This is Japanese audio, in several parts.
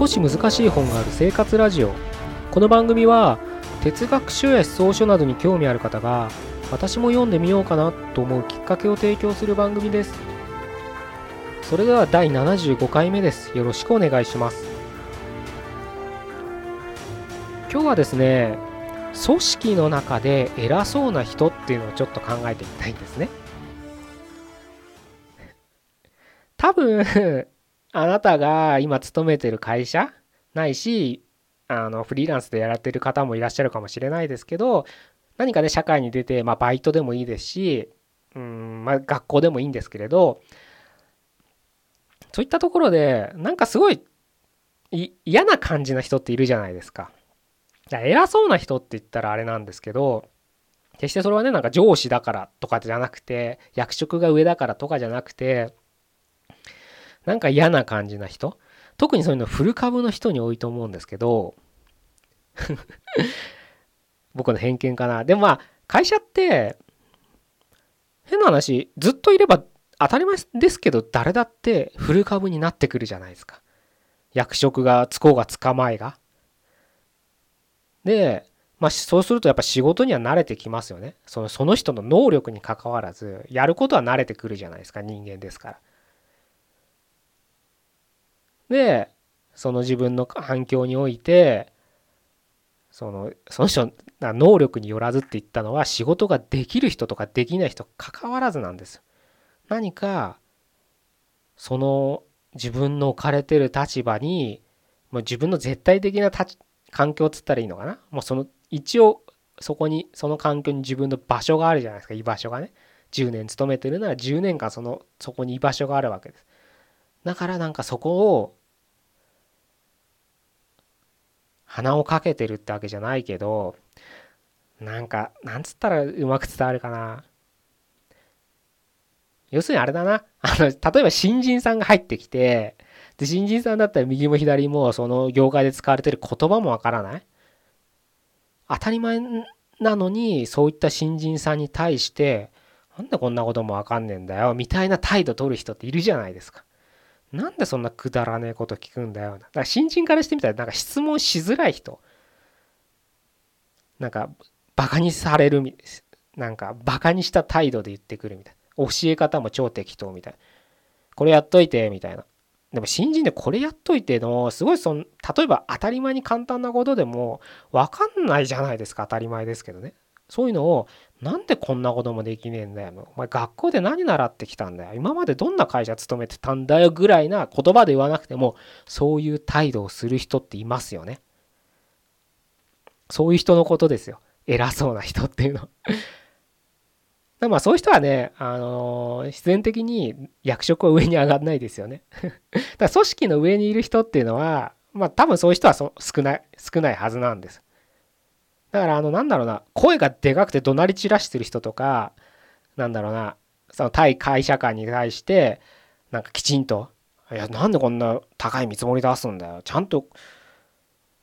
少し難しい本がある生活ラジオ。この番組は哲学書や思想書などに興味ある方が私も読んでみようかなと思うきっかけを提供する番組です。それでは第75回目です。よろしくお願いします。今日はですね組織の中で偉そうな人っていうのをちょっと考えてみたいんですね。多分あなたが今勤めてる会社ないしあのフリーランスでやられてる方もいらっしゃるかもしれないですけど何かね社会に出て、まあ、バイトでもいいですしうん、まあ、学校でもいいんですけれどそういったところでなんかすごい嫌な感じな人っているじゃないですか。偉そうな人って言ったらあれなんですけど決してそれはねなんか上司だからとかじゃなくて役職が上だからとかじゃなくてなんか嫌な感じな人？特にそういうのフル株の人に多いと思うんですけど。僕の偏見かな。でもまあ会社って変な話ずっといれば当たり前ですけど誰だってフル株になってくるじゃないですか。役職がつこうがつかまえが。でまあそうするとやっぱ仕事には慣れてきますよね。そのその人の能力にかかわらずやることは慣れてくるじゃないですか人間ですから。でその自分の反響においてそのその人の能力によらずって言ったのは仕事ができる人とかできない人関わらずなんです。何かその自分の置かれてる立場にもう自分の絶対的な環境っつったらいいのかな？もうその一応そこにその環境に自分の場所があるじゃないですか。居場所がね。10年勤めてるなら10年間そのそこに居場所があるわけです。だからなんかそこを鼻をかけてるってわけじゃないけどなんかなんつったらうまく伝わるかな。要するにあれだな。あの例えば新人さんが入ってきてで新人さんだったら右も左もその業界で使われてる言葉もわからない。当たり前なのにそういった新人さんに対してなんでこんなこともわかんねえんだよみたいな態度取る人っているじゃないですか。なんでそんなくだらねえこと聞くんだよ。だから新人からしてみたらなんか質問しづらい人。なんかバカにされるみなんかバカにした態度で言ってくるみたいな。教え方も超適当みたいな。これやっといてみたいな。でも新人でこれやっといてのすごいその例えば当たり前に簡単なことでも分かんないじゃないですか当たり前ですけどね。そういうのをなんでこんなこともできねえんだよ。お前学校で何習ってきたんだよ。今までどんな会社勤めてたんだよぐらいな言葉で言わなくてもそういう態度をする人っていますよね。そういう人のことですよ。偉そうな人っていうの。まあそういう人はね、あのー、自然的に役職は上に上がんないですよね。だから組織の上にいる人っていうのは、まあ多分そういう人は少ない、少ないはずなんです。だからあのなんだろうな声がでかくて怒鳴り散らしてる人とかなんだろうなその対会社間に対してなんかきちんと「いやなんでこんな高い見積もり出すんだよ。ちゃんと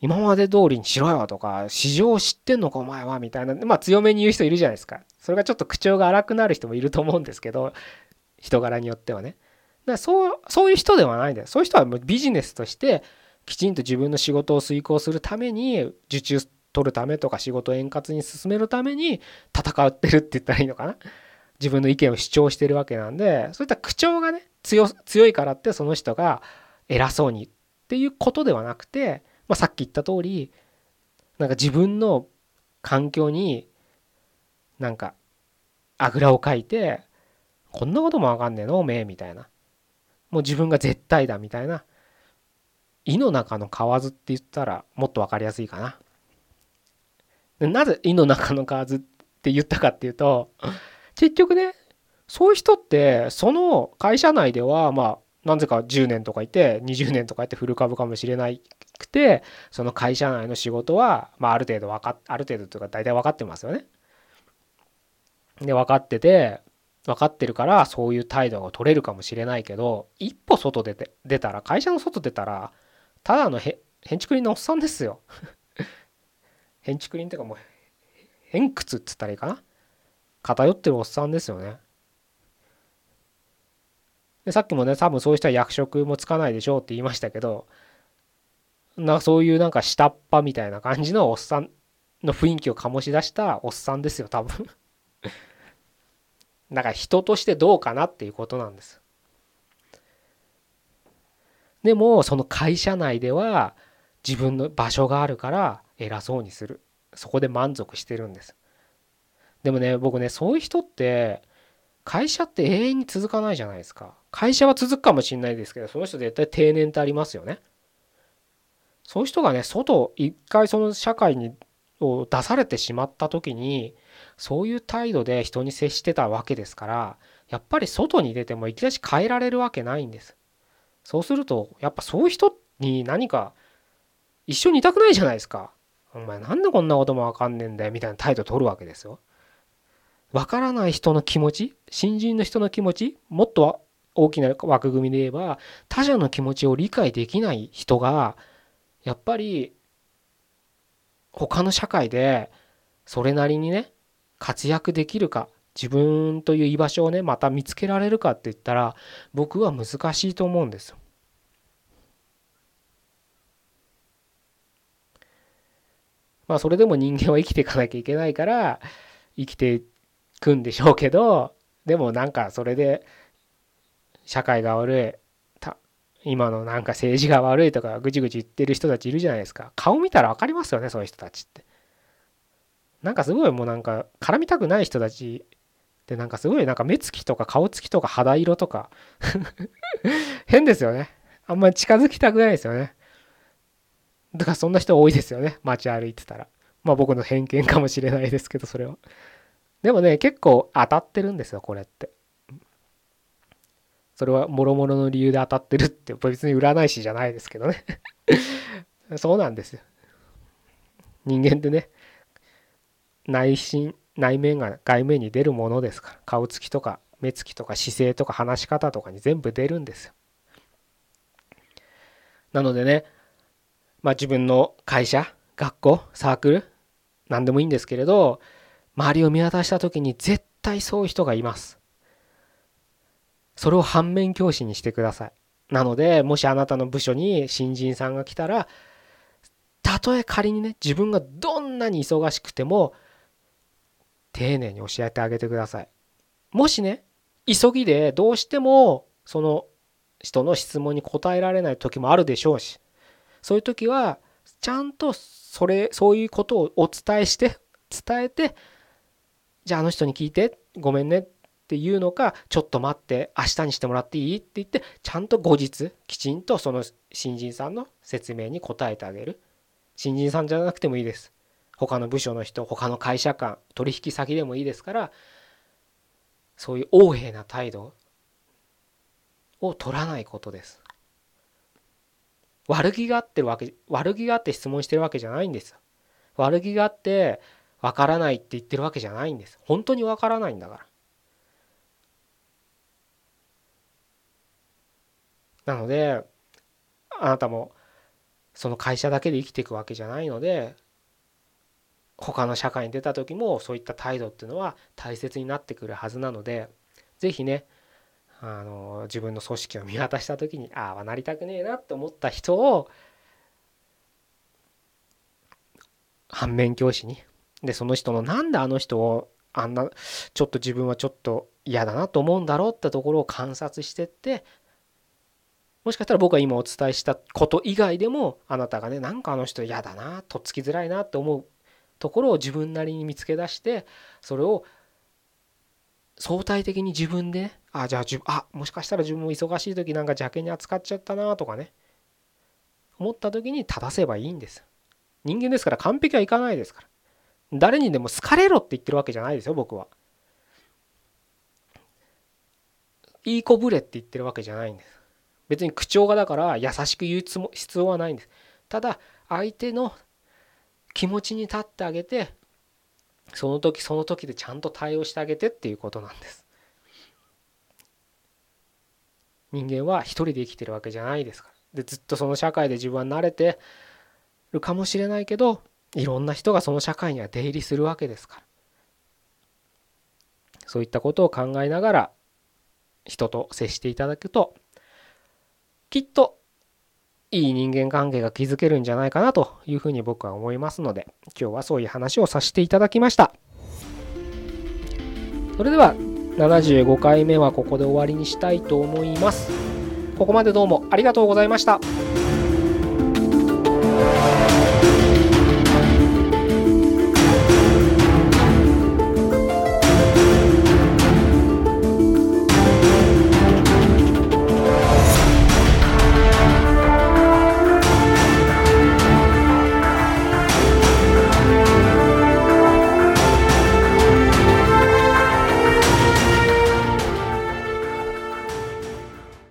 今まで通りにしろよ」とか「市場を知ってんのかお前は」みたいなまあ強めに言う人いるじゃないですか。それがちょっと口調が荒くなる人もいると思うんですけど人柄によってはね。だからそうそういう人ではないんだよ。そういう人はもうビジネスとしてきちんと自分の仕事を遂行するために受注取るためとか仕事を円滑に進めるために戦ってるって言ったらいいのかな？自分の意見を主張してるわけなんでそういった口調がね強いからってその人が偉そうにっていうことではなくて、まあ、さっき言った通りなんか自分の環境になんかあぐらをかいてこんなこともわかんねえの？おめえみたいな。もう自分が絶対だみたいな。胃の中の蛙って言ったらもっと分かりやすいかな。なぜ胃の中の蛙って言ったかっていうと結局ねそういう人ってその会社内ではまあなぜか10年とかいて20年とかいてフル株かもしれなくてその会社内の仕事は、まあ、ある程度分かっある程度というか大体分かってますよね。で分かってて分かってるからそういう態度が取れるかもしれないけど一歩外出て出たら会社の外出たらただのへへんちくりのおっさんですよ。変築林っていうかもう偏屈っつったらいいかな？偏ってるおっさんですよね。でさっきもね多分そういう人は役職もつかないでしょうって言いましたけどなそういうなんか下っ端みたいな感じのおっさんの雰囲気を醸し出したおっさんですよ多分。だから人としてどうかなっていうことなんです。でもその会社内では自分の場所があるから偉そうにする。そこで満足してるんです。でもね僕ねそういう人って会社って永遠に続かないじゃないですか。会社は続くかもしれないですけどその人絶対定年ってありますよね。そういう人がね外一回その社会にを出されてしまった時にそういう態度で人に接してたわけですからやっぱり外に出てもいきなり変えられるわけないんです。そうするとやっぱそういう人に何か一緒にいたくないじゃないですか。お前なんでこんなこともわかんねえんだよ。みたいな態度取るわけですよ。わからない人の気持ち新人の人の気持ちもっと大きな枠組みで言えば他者の気持ちを理解できない人がやっぱり他の社会でそれなりにね活躍できるか自分という居場所をねまた見つけられるかって言ったら僕は難しいと思うんですよ。まあそれでも人間は生きていかなきゃいけないから生きていくんでしょうけどでもなんかそれで社会が悪い今のなんか政治が悪いとかぐちぐち言ってる人たちいるじゃないですか。顔見たら分かりますよねそういう人たちって。なんかすごいもうなんか絡みたくない人たちでなんかすごいなんか目つきとか顔つきとか肌色とか。変ですよね。あんまり近づきたくないですよね。だからそんな人多いですよね。街歩いてたら。まあ僕の偏見かもしれないですけどそれは。でもね結構当たってるんですよこれって。それはもろもろの理由で当たってるって別に占い師じゃないですけどね。そうなんですよ。人間ってね内心内面が外面に出るものですから。顔つきとか目つきとか姿勢とか話し方とかに全部出るんですよ。なのでねまあ自分の会社学校サークル何でもいいんですけれど周りを見渡した時に絶対そういう人がいますそれを反面教師にしてください。なので、もしあなたの部署に新人さんが来たら、たとえ仮にね、自分がどんなに忙しくても、丁寧に教えてあげてください。もしね、急ぎでどうしても、その人の質問に答えられない時もあるでしょうし、そういう時は、ちゃんとそれ、そういうことをお伝えして、伝えて、じゃああの人に聞いて、ごめんねっていうのかちょっと待って明日にしてもらっていい？って言ってちゃんと後日きちんとその新人さんの説明に答えてあげる。新人さんじゃなくてもいいです。他の部署の人他の会社間取引先でもいいですからそういう横柄な態度を取らないことです。悪気があってるわけ悪気があって質問してるわけじゃないんです。悪気があってわからないって言ってるわけじゃないんです。本当にわからないんだから。なのであなたもその会社だけで生きていくわけじゃないので他の社会に出た時もそういった態度っていうのは大切になってくるはずなので是非ねあの自分の組織を見渡した時にああはなりたくねえなって思った人を反面教師に。でその人のなんであの人をあんなちょっと自分はちょっと嫌だなと思うんだろうってところを観察してってもしかしたら僕が今お伝えしたこと以外でもあなたがねなんかあの人嫌だなとっつきづらいなって思うところを自分なりに見つけ出してそれを相対的に自分で？ねあじゃあ自分あもしかしたら自分も忙しい時なんか邪険に扱っちゃったなとかね。思った時に正せばいいんです。人間ですから完璧はいかないですから。誰にでも好かれろって言ってるわけじゃないですよ僕は。いい子ぶれって言ってるわけじゃないんです。別に口調がだから優しく言う必要はないんです。ただ相手の気持ちに立ってあげてその時その時でちゃんと対応してあげてっていうことなんです。人間は一人で生きてるわけじゃないですから。でずっとその社会で自分は慣れてるかもしれないけどいろんな人がその社会には出入りするわけですから。そういったことを考えながら人と接していただくときっといい人間関係が築けるんじゃないかなというふうに僕は思いますので今日はそういう話をさせていただきましたそれでは75回目はここで終わりにしたいと思いますここまでどうもありがとうございました。